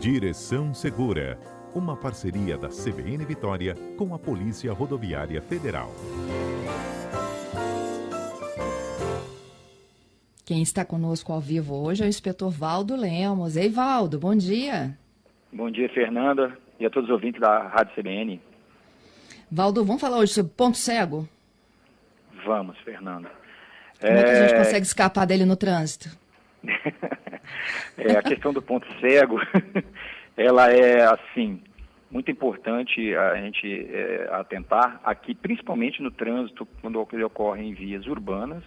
Direção Segura, uma parceria da CBN Vitória com a Polícia Rodoviária Federal. Quem está conosco ao vivo hoje é o inspetor Valdo Lemos. Ei, Valdo, bom dia. Bom dia, Fernanda, e a todos os ouvintes da Rádio CBN. Valdo, vamos falar hoje sobre ponto cego? Vamos, Fernanda. Como é, é que a gente consegue escapar dele no trânsito? é, a questão do ponto cego, ela é, assim, muito importante a gente é, atentar aqui, principalmente no trânsito, quando ele ocorre em vias urbanas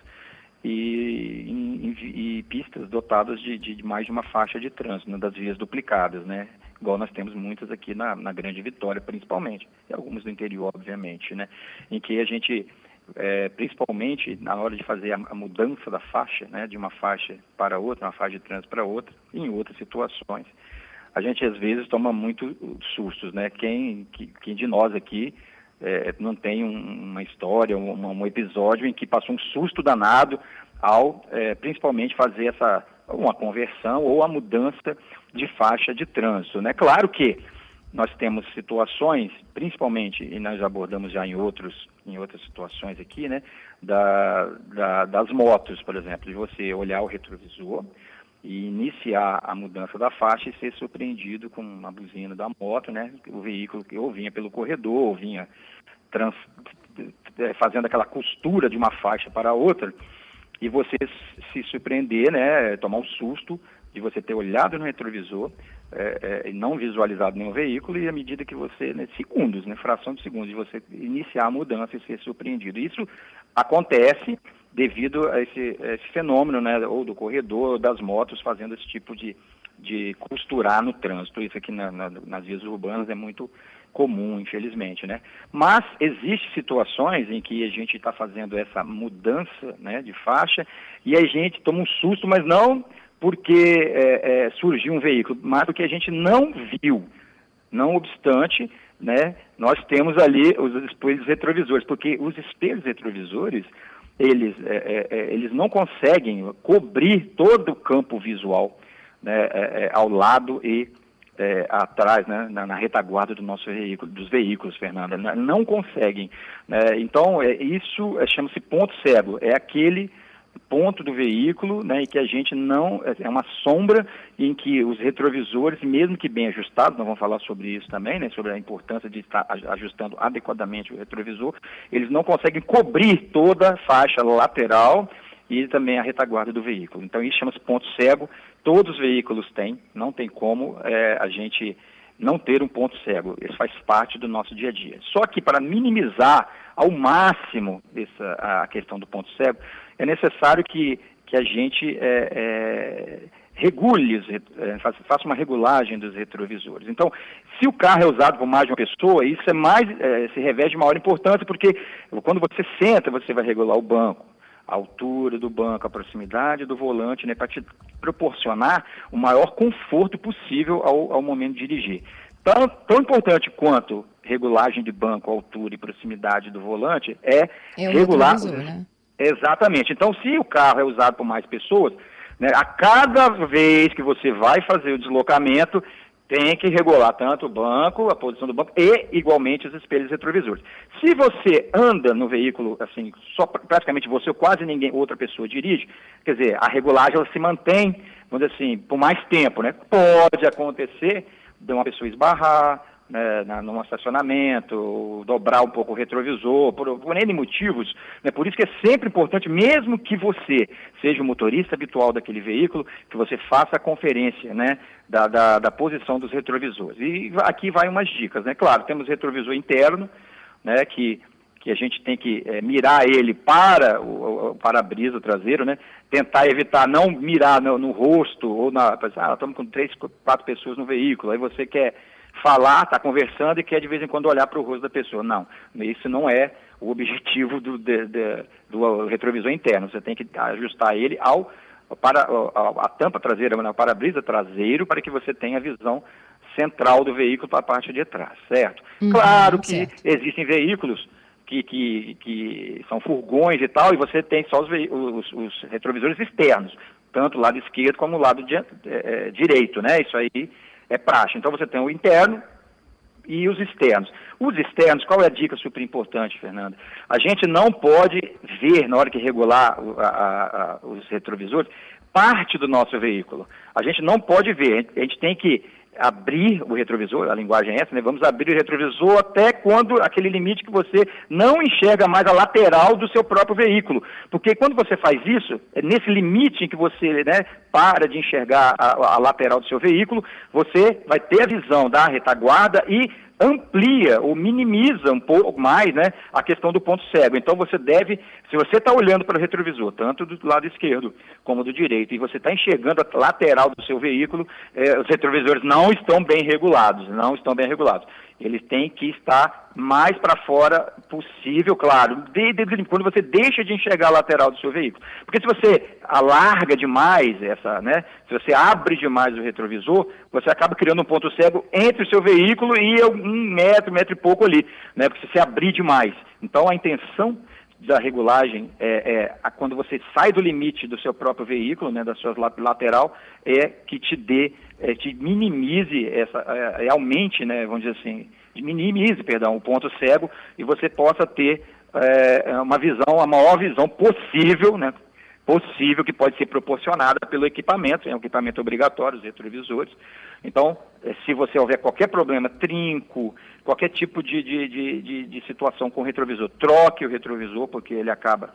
e, em, e pistas dotadas de, de, mais de uma faixa de trânsito, né, das vias duplicadas, né? Igual nós temos muitas aqui na, na Grande Vitória, principalmente, e algumas do interior, obviamente, né? Em que a gente é, principalmente na hora de fazer a, a, mudança da faixa, né, de uma faixa para outra, uma faixa de trânsito para outra, em outras situações. A gente às vezes toma muito sustos, né? Quem, que, quem de nós aqui é, não tem um, uma história, um, um, episódio em que passou um susto danado ao, é, principalmente, fazer essa uma conversão ou a mudança de faixa de trânsito, né? Claro que nós temos situações, principalmente, e nós abordamos já em, outros, em outras situações aqui, né, da, da, das motos, por exemplo, de você olhar o retrovisor e iniciar a mudança da faixa e ser surpreendido com uma buzina da moto, né, o veículo que ou vinha pelo corredor, ou vinha trans, é, fazendo aquela costura de uma faixa para outra, e você se surpreender, né, tomar um susto de você ter olhado no retrovisor, é, é, não visualizado nenhum veículo e à medida que você, né, segundos, né, fração de segundos, de você iniciar a mudança e ser surpreendido. Isso acontece devido a esse, a esse fenômeno, né, ou do corredor, ou das motos fazendo esse tipo de, de costurar no trânsito. Isso aqui na, na, nas vias urbanas é muito comum, infelizmente, né? Mas existem situações em que a gente está fazendo essa mudança, né, de faixa e a gente toma um susto, mas não porque é, é, surgiu um veículo, mas porque a gente não viu. Não obstante, né, nós temos ali os espelhos retrovisores, porque os espelhos retrovisores, eles, é, é, é eles não conseguem cobrir todo o campo visual né, é, ao lado e atrás, né, na, na, retaguarda do nosso veículo, dos veículos, Fernanda. Não conseguem. Né? Então, isso chama-se ponto cego. É aquele ponto do veículo, né, e que a gente não é uma sombra em que os retrovisores, mesmo que bem ajustados, nós vamos falar sobre isso também, né, sobre a importância de estar ajustando adequadamente o retrovisor, eles não conseguem cobrir toda a faixa lateral e também a retaguarda do veículo. Então isso chama-se ponto cego. Todos os veículos têm, não tem como é, a gente não ter um ponto cego. Isso faz parte do nosso dia a dia. Só que para minimizar ao máximo essa, a questão do ponto cego, é necessário que, que a gente é, é, regule, é, faça uma regulagem dos retrovisores. Então, se o carro é usado por mais de uma pessoa, isso é mais, é, se reveste de maior importância, porque quando você senta, você vai regular o banco, a altura do banco, a proximidade do volante, né, para te proporcionar o maior conforto possível ao, ao momento de dirigir. Tão, tão importante quanto regulagem de banco, altura e proximidade do volante é, é regular. Né? Exatamente. Então, se o carro é usado por mais pessoas, né, a cada vez que você vai fazer o deslocamento, tem que regular tanto o banco, a posição do banco e igualmente os espelhos retrovisores. Se você anda no veículo assim, só praticamente você ou quase ninguém, outra pessoa dirige, quer dizer, a regulagem ela se mantém, vamos dizer assim, por mais tempo, né? Pode acontecer de uma pessoa esbarrar, né, num estacionamento, dobrar um pouco o retrovisor, por, por N motivos. Né, por isso que é sempre importante, mesmo que você seja o motorista habitual daquele veículo, que você faça a conferência né, da, da, da posição dos retrovisores. E aqui vai umas dicas. Né? Claro, temos retrovisor interno, né, que que a gente tem que é, mirar ele para o, o para-brisa traseiro, né? Tentar evitar não mirar no, no rosto ou na. Ah, estamos com três, quatro pessoas no veículo, aí você quer falar, está conversando e quer de vez em quando olhar para o rosto da pessoa. Não, isso não é o objetivo do, de, de, do retrovisor interno. Você tem que ajustar ele ao para a, a tampa traseira, o para-brisa traseiro, para que você tenha a visão central do veículo para a parte de trás, certo? Uhum, claro que certo. existem veículos que, que, que, são furgões e tal, e você tem só os, os, os retrovisores externos, tanto o lado esquerdo como o lado de, é, direito, né? Isso aí é praxe. Então você tem o interno e os externos. Os externos, qual é a dica super importante, Fernanda? A gente não pode ver, na hora que regular a, a, a, os retrovisores, parte do nosso veículo. A gente não pode ver, a gente tem que abrir o retrovisor, a linguagem é essa, né? Vamos abrir o retrovisor até quando aquele limite que você não enxerga mais a lateral do seu próprio veículo. Porque quando você faz isso, é nesse limite em que você né, para de enxergar a, a lateral do seu veículo, você vai ter a visão da retaguarda e amplia ou minimiza um pouco mais né, a questão do ponto cego. Então você deve, se você está olhando para o retrovisor, tanto do lado esquerdo como do direito, e você está enxergando a lateral do seu veículo, eh, os retrovisores não estão bem regulados, não estão bem regulados eles têm que estar mais para fora possível, claro, de, de, quando você deixa de enxergar a lateral do seu veículo. Porque se você alarga demais essa, né, se você abre demais o retrovisor, você acaba criando um ponto cego entre o seu veículo e um metro, metro e pouco ali, né, porque você abrir demais. Então a intenção da regulagem é, é, quando você sai do limite do seu próprio veículo, né, da sua lateral, é que te dê, é, te minimize essa, é, é, aumente, né, vamos dizer assim, minimize, perdão, o ponto cego e você possa ter é, uma visão, a maior visão possível, né, possível que pode ser proporcionada pelo equipamento, é um equipamento obrigatório, os retrovisores. Então, é, se você houver qualquer problema, trinco, qualquer tipo de, de, de, de, de situação com o retrovisor, troque o retrovisor, porque ele acaba,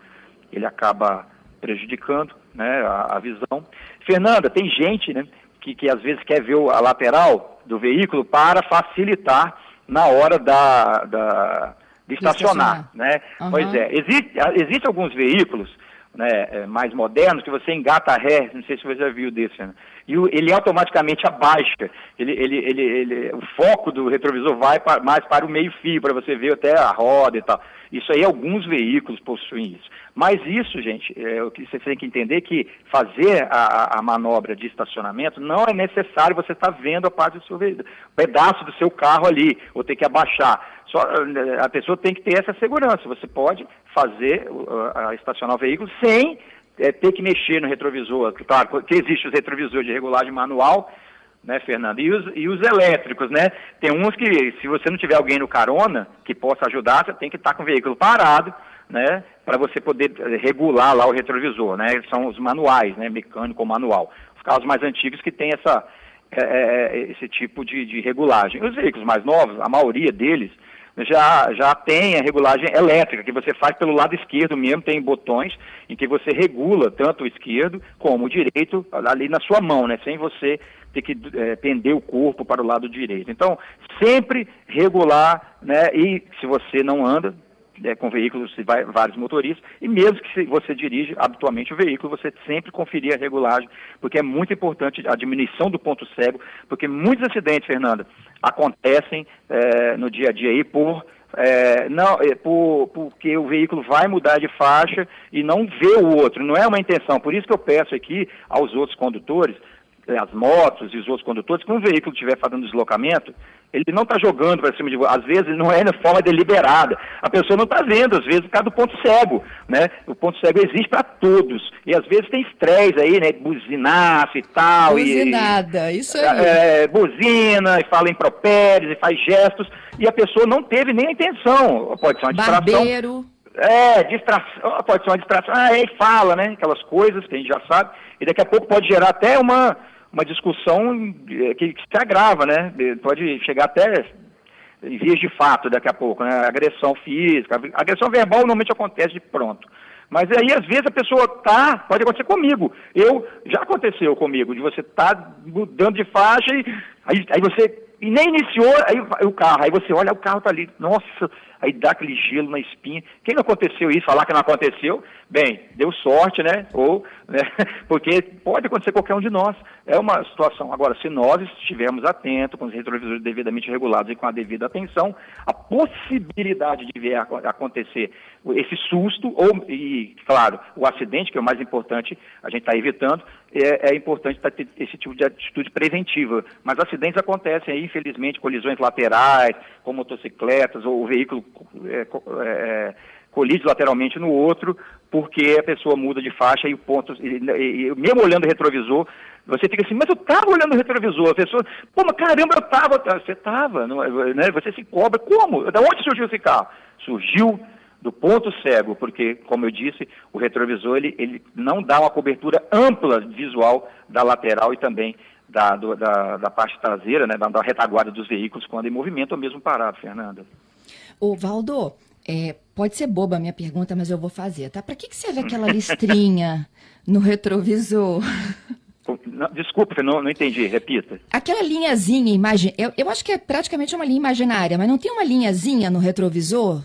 ele acaba prejudicando né, a, a visão. Fernanda, tem gente né, que, que às vezes quer ver a lateral do veículo para facilitar na hora da, da de estacionar, né? Uhum. Pois é, existe, existe alguns veículos né, é, mais modernos, que você engata a ré, não sei se você já viu desse, né? E o, ele automaticamente abaixa. Ele, ele, ele, ele, o foco do retrovisor vai mais para o meio-fio, para você ver até a roda e tal. Isso aí, alguns veículos possuem isso. Mas isso, gente, é, o que você tem que entender que fazer a, a manobra de estacionamento não é necessário você estar tá vendo a parte do seu pedaço do seu carro ali, ou ter que abaixar. Só, eh, a pessoa tem que ter essa segurança. Você pode fazer, uh, estacionar o veículo sem é, ter que mexer no retrovisor. Claro, que existe os retrovisores de regulagem manual, né, Fernando? E os, e os elétricos, né? Tem uns que, se você não tiver alguém no carona que possa ajudar, você tem que estar com o veículo parado, né? Para você poder eh, regular lá o retrovisor, né? São os manuais, né? Mecânico ou manual. Os carros mais antigos que têm essa, é, esse tipo de, de regulagem. Os veículos mais novos, a maioria deles, já, já tem a regulagem elétrica, que você faz pelo lado esquerdo mesmo, tem botões em que você regula tanto o esquerdo como o direito ali na sua mão, né? Sem você ter que é, pender o corpo para o lado direito. Então, sempre regular, né? E se você não anda, é, com veículos, vai, vários motoristas, e mesmo que você dirige habitualmente o veículo, você sempre conferir a regulagem, porque é muito importante a diminuição do ponto cego, porque muitos acidentes, Fernanda, acontecem é, no dia a dia aí por é, não, é, por, porque o veículo vai mudar de faixa e não vê o outro, não é uma intenção. Por isso que eu peço aqui aos outros condutores é, as motos e os outros condutores, que um veículo estiver fazendo deslocamento, ele não está jogando para cima de você. Às vezes não é de forma deliberada. A pessoa não está vendo, às vezes, por causa do ponto cego. Né? O ponto cego existe para todos. E às vezes tem estresse aí, né? Buzinaço e tal. Buzinada, e, isso aí. É, buzina, e fala impropérios, e faz gestos. E a pessoa não teve nem a intenção. Pode ser uma distração. Barbeiro. É, distração, pode ser uma distração. Ah, aí fala, né? Aquelas coisas que a gente já sabe. E daqui a pouco pode gerar até uma uma discussão eh, que, se agrava, né? Pode chegar até em vias de fato daqui a pouco, né? Agressão física, agressão verbal normalmente acontece de pronto. Mas aí, às vezes, a pessoa tá, pode acontecer comigo. Eu, já aconteceu comigo, de você tá mudando de faixa e aí, aí você e nem iniciou aí, o carro. Aí você olha, o carro tá ali, nossa, aí dá aquele gelo na espinha. Quem não aconteceu isso, falar que não aconteceu, bem, deu sorte, né? Ou, né? Porque pode acontecer qualquer um de nós. É uma situação. Agora, se nós estivermos atentos, com os retrovisores devidamente regulados e com a devida atenção, a possibilidade de ver acontecer esse susto, ou, e, claro, o acidente, que é o mais importante, a gente está evitando, é, é importante ter esse tipo de atitude preventiva. Mas acidentes acontecem aí, infelizmente, colisões laterais, com motocicletas, ou veículo é, é, colide lateralmente no outro, porque a pessoa muda de faixa e o ponto, e, e, mesmo olhando o retrovisor, você fica assim, mas eu estava olhando o retrovisor, a pessoa, pô, mas caramba, eu estava, você estava, né? você se cobra, como? Da onde surgiu esse carro? Surgiu do ponto cego, porque, como eu disse, o retrovisor ele, ele não dá uma cobertura ampla visual da lateral e também da, do, da, da, parte traseira, né, da, da, retaguarda dos veículos quando em movimento ou mesmo parado, Fernanda. O Valdo, é, pode ser boba a minha pergunta, mas eu vou fazer, tá? Para que, que serve aquela listrinha no retrovisor? desculpa, não, não entendi, repita. Aquela linhazinha, imagem, eu, eu acho que é praticamente uma linha imaginária, mas não tem uma linhazinha no retrovisor?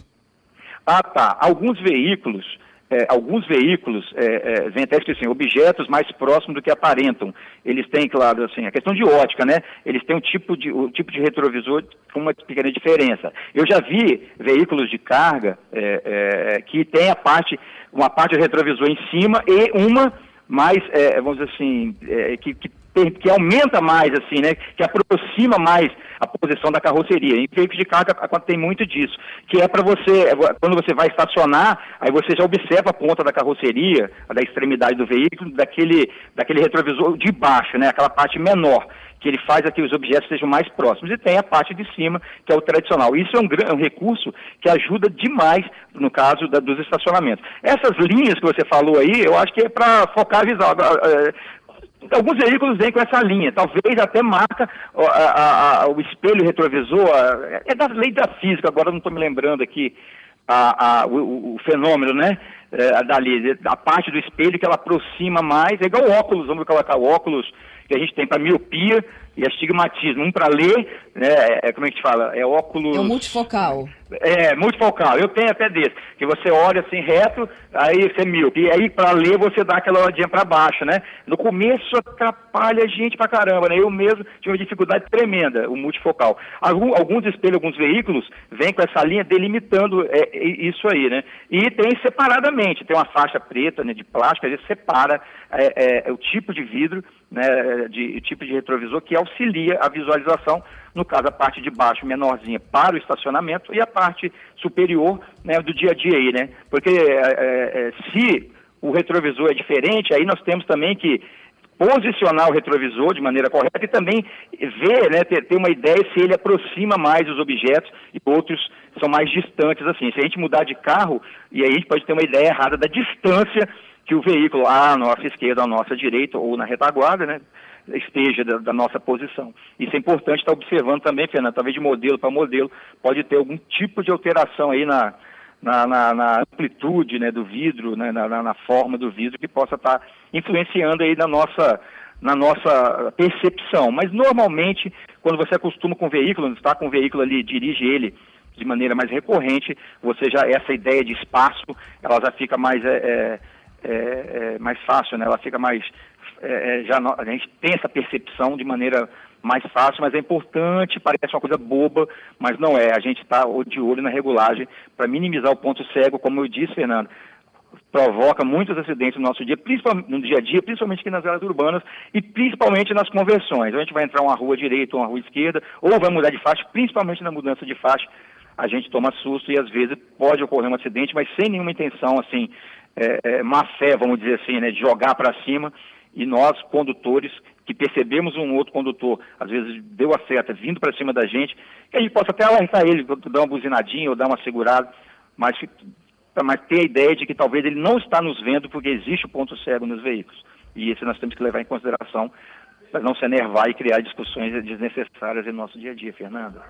Ah, tá. Alguns veículos é, alguns veículos é, é, vem até assim, objetos mais próximos do que aparentam. Eles têm, claro, assim, a questão de ótica, né? Eles têm um tipo de, um tipo de retrovisor com uma pequena diferença. Eu já vi veículos de carga é, é, que tem a parte, uma parte do retrovisor em cima e uma mais, é, vamos dizer assim, que, que que aumenta mais, assim, né? Que aproxima mais a posição da carroceria. Em veículos de carga tem muito disso, que é para você, é, quando você vai estacionar, aí você já observa a ponta da carroceria, da extremidade do veículo, daquele, daquele retrovisor de baixo, né? Aquela parte menor que ele faz que os objetos sejam mais próximos. E tem a parte de cima, que é o tradicional. Isso é um, é um recurso que ajuda demais no caso da, dos estacionamentos. Essas linhas que você falou aí, eu acho que é para focar a visão. Alguns veículos vêm com essa linha, talvez até marca a, a, a, o espelho retrovisor, é da lei da física, agora não estou me lembrando aqui o, o, fenômeno, né? É, dali, a parte do espelho que ela aproxima mais, é igual óculos, vamos colocar óculos que a gente tem para miopia e astigmatismo. Um para ler, né, é, como é que a gente fala? É óculos. É multifocal. É, multifocal. Eu tenho até desse. Que você olha assim reto, aí você é míope. E aí para ler você dá aquela olhadinha para baixo, né? No começo atrapalha a gente pra caramba, né? Eu mesmo tive uma dificuldade tremenda, o multifocal. Algum, alguns espelhos, alguns veículos vêm com essa linha delimitando é, isso aí, né? E tem separadamente, tem uma faixa preta né, de plástico, ele separa é, é, o tipo de vidro, né, de, tipo de retrovisor que auxilia a visualização, no caso a parte de baixo menorzinha para o estacionamento e a parte superior né, do dia a dia aí, né? Porque é, é, é, se o retrovisor é diferente, aí nós temos também que posicionar o retrovisor de maneira correta e também ver, né, ter, ter, uma ideia se ele aproxima mais os objetos e outros são mais distantes assim. Se a gente mudar de carro, e aí a gente pode ter uma ideia errada da distância que o veículo à nossa esquerda, à nossa direita ou na retaguarda, né, esteja da, da, nossa posição. Isso é importante estar observando também, Fernando, talvez de modelo para modelo, pode ter algum tipo de alteração aí na, na, na, na amplitude né, do vidro, né, na, na, forma do vidro, que possa estar influenciando aí na nossa, na nossa percepção. Mas normalmente, quando você acostuma com o veículo, está com o veículo ali, dirige ele de maneira mais recorrente, você já, essa ideia de espaço, ela já fica mais, é, é, é, é mais fácil, né? ela fica mais é, é, já a gente tem essa percepção de maneira mais fácil, mas é importante, parece uma coisa boba, mas não é. A gente está de olho na regulagem para minimizar o ponto cego, como eu disse, Fernando, provoca muitos acidentes no nosso dia, principalmente no dia a dia, principalmente aqui nas áreas urbanas e principalmente nas conversões. A gente vai entrar uma rua direita ou uma rua esquerda, ou vai mudar de faixa, principalmente na mudança de faixa, a gente toma susto e às vezes pode ocorrer um acidente, mas sem nenhuma intenção assim, é, é, má fé, vamos dizer assim, né, de jogar para cima e nós, condutores, que percebemos um outro condutor, às vezes deu a seta vindo para cima da gente, que a gente possa até alertar ele, dar uma buzinadinha ou dar uma segurada, mas, mas ter a ideia de que talvez ele não está nos vendo porque existe o ponto cego nos veículos. E isso nós temos que levar em consideração para não se enervar e criar discussões desnecessárias em nosso dia a dia, Fernanda.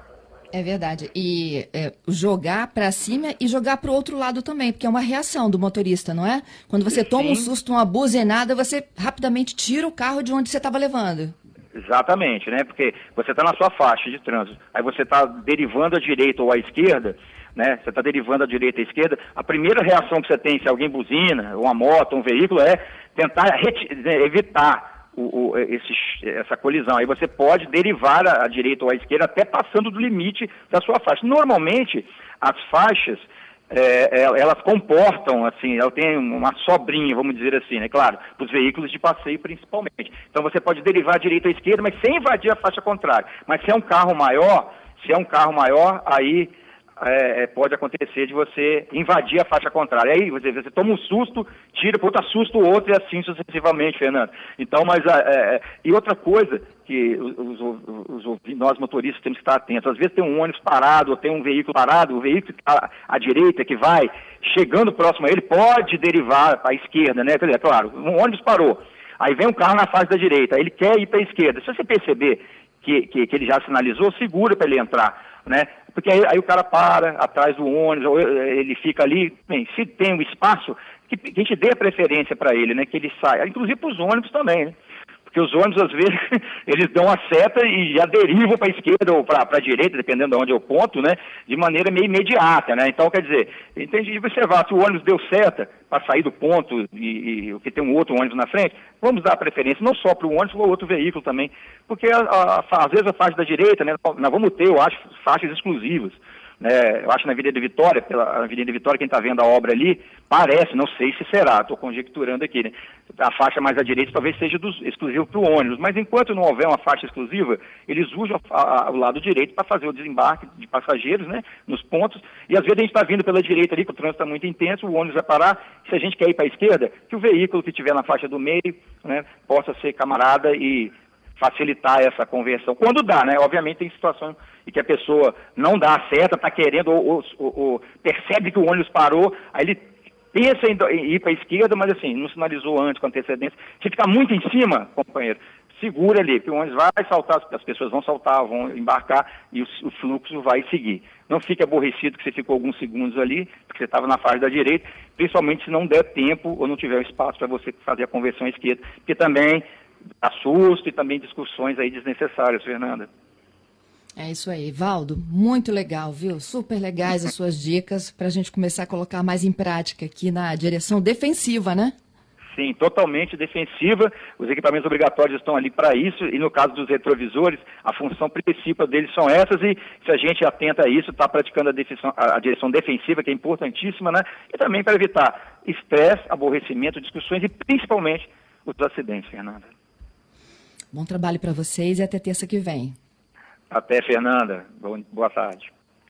É verdade. E é, jogar para cima e jogar para o outro lado também, porque é uma reação do motorista, não é? Quando você toma Sim. um susto, uma buzinada, você rapidamente tira o carro de onde você estava levando. Exatamente, né? Porque você está na sua faixa de trânsito, aí você está derivando à direita ou à esquerda, né? Você está derivando à direita ou à esquerda. A primeira reação que você tem, se alguém buzina, uma moto, um veículo, é tentar evitar o, o, esse, essa colisão. Aí você pode derivar à direita ou à esquerda até passando do limite da sua faixa. Normalmente, as faixas, é, é elas comportam, assim, ela tem uma sobrinha, vamos dizer assim, né? Claro, para os veículos de passeio principalmente. Então você pode derivar à direita ou à esquerda, mas sem invadir a faixa contrária. Mas se é um carro maior, se é um carro maior, aí é, é, pode acontecer de você invadir a faixa contrária. Aí você, você toma um susto, tira, depois assusta o outro e assim sucessivamente, Fernando. Então, mas é, é e outra coisa que os, os, os, nós motoristas temos que estar atentos. Às vezes tem um ônibus parado, ou tem um veículo parado, o veículo à, à direita que vai chegando próximo a ele pode derivar para a esquerda, né? Quer dizer, claro, um ônibus parou. Aí vem um carro na fase da direita, ele quer ir para a esquerda. Se você perceber que, que, que ele já sinalizou, segura para ele entrar, né? Porque aí, aí, o cara para atrás do ônibus, ou ele fica ali, bem, se tem um espaço, que, que a gente dê a preferência para ele, né? Que ele saia, inclusive para os ônibus também, né? Porque os ônibus, às vezes, eles dão a seta e já derivam para a esquerda ou para a direita, dependendo de onde é o ponto, né? De maneira meio imediata, né? Então, quer dizer, tem de observar, se o ônibus deu seta para sair do ponto e, o que tem um outro ônibus na frente, vamos dar preferência não só para o ônibus, mas outro veículo também. Porque, a, a, às vezes, a faixa da direita, né? Nós vamos ter, eu acho, faixas exclusivas. Né, eu acho na Avenida Vitória, pela Avenida Vitória, quem está vendo a obra ali, parece, não sei se será, estou conjecturando aqui, né? A faixa mais à direita talvez seja dos, exclusivo para o ônibus, mas enquanto não houver uma faixa exclusiva, eles usam a, a, o lado direito para fazer o desembarque de passageiros, né? Nos pontos, e às vezes a gente está vindo pela direita ali, que o trânsito está muito intenso, o ônibus vai parar, se a gente quer ir para a esquerda, que o veículo que estiver na faixa do meio, né, possa ser camarada e facilitar essa conversão. Quando dá, né? Obviamente tem situações em que a pessoa não dá a seta, está querendo, ou, ou, ou, percebe que o ônibus parou, aí ele pensa em, em ir para a esquerda, mas assim, não sinalizou antes com antecedência. Se ficar muito em cima, companheiro, segura ali, que o ônibus vai saltar, as pessoas vão saltar, vão embarcar e o, o fluxo vai seguir. Não fique aborrecido que você ficou alguns segundos ali, porque você estava na fase da direita, principalmente se não der tempo ou não tiver espaço para você fazer a conversão à esquerda, porque também dá susto e também discussões aí desnecessárias, Fernanda. É isso aí, Valdo, muito legal, viu? Super legais as suas dicas para a gente começar a colocar mais em prática aqui na direção defensiva, né? Sim, totalmente defensiva. Os equipamentos obrigatórios estão ali para isso, e no caso dos retrovisores, a função principal deles são essas, e se a gente atenta a isso, está praticando a, a, direção defensiva, que é importantíssima, né? E também para evitar estresse, aborrecimento, discussões e principalmente os acidentes, Fernanda. Bom trabalho para vocês e até terça que vem. Até, Fernanda. Boa tarde.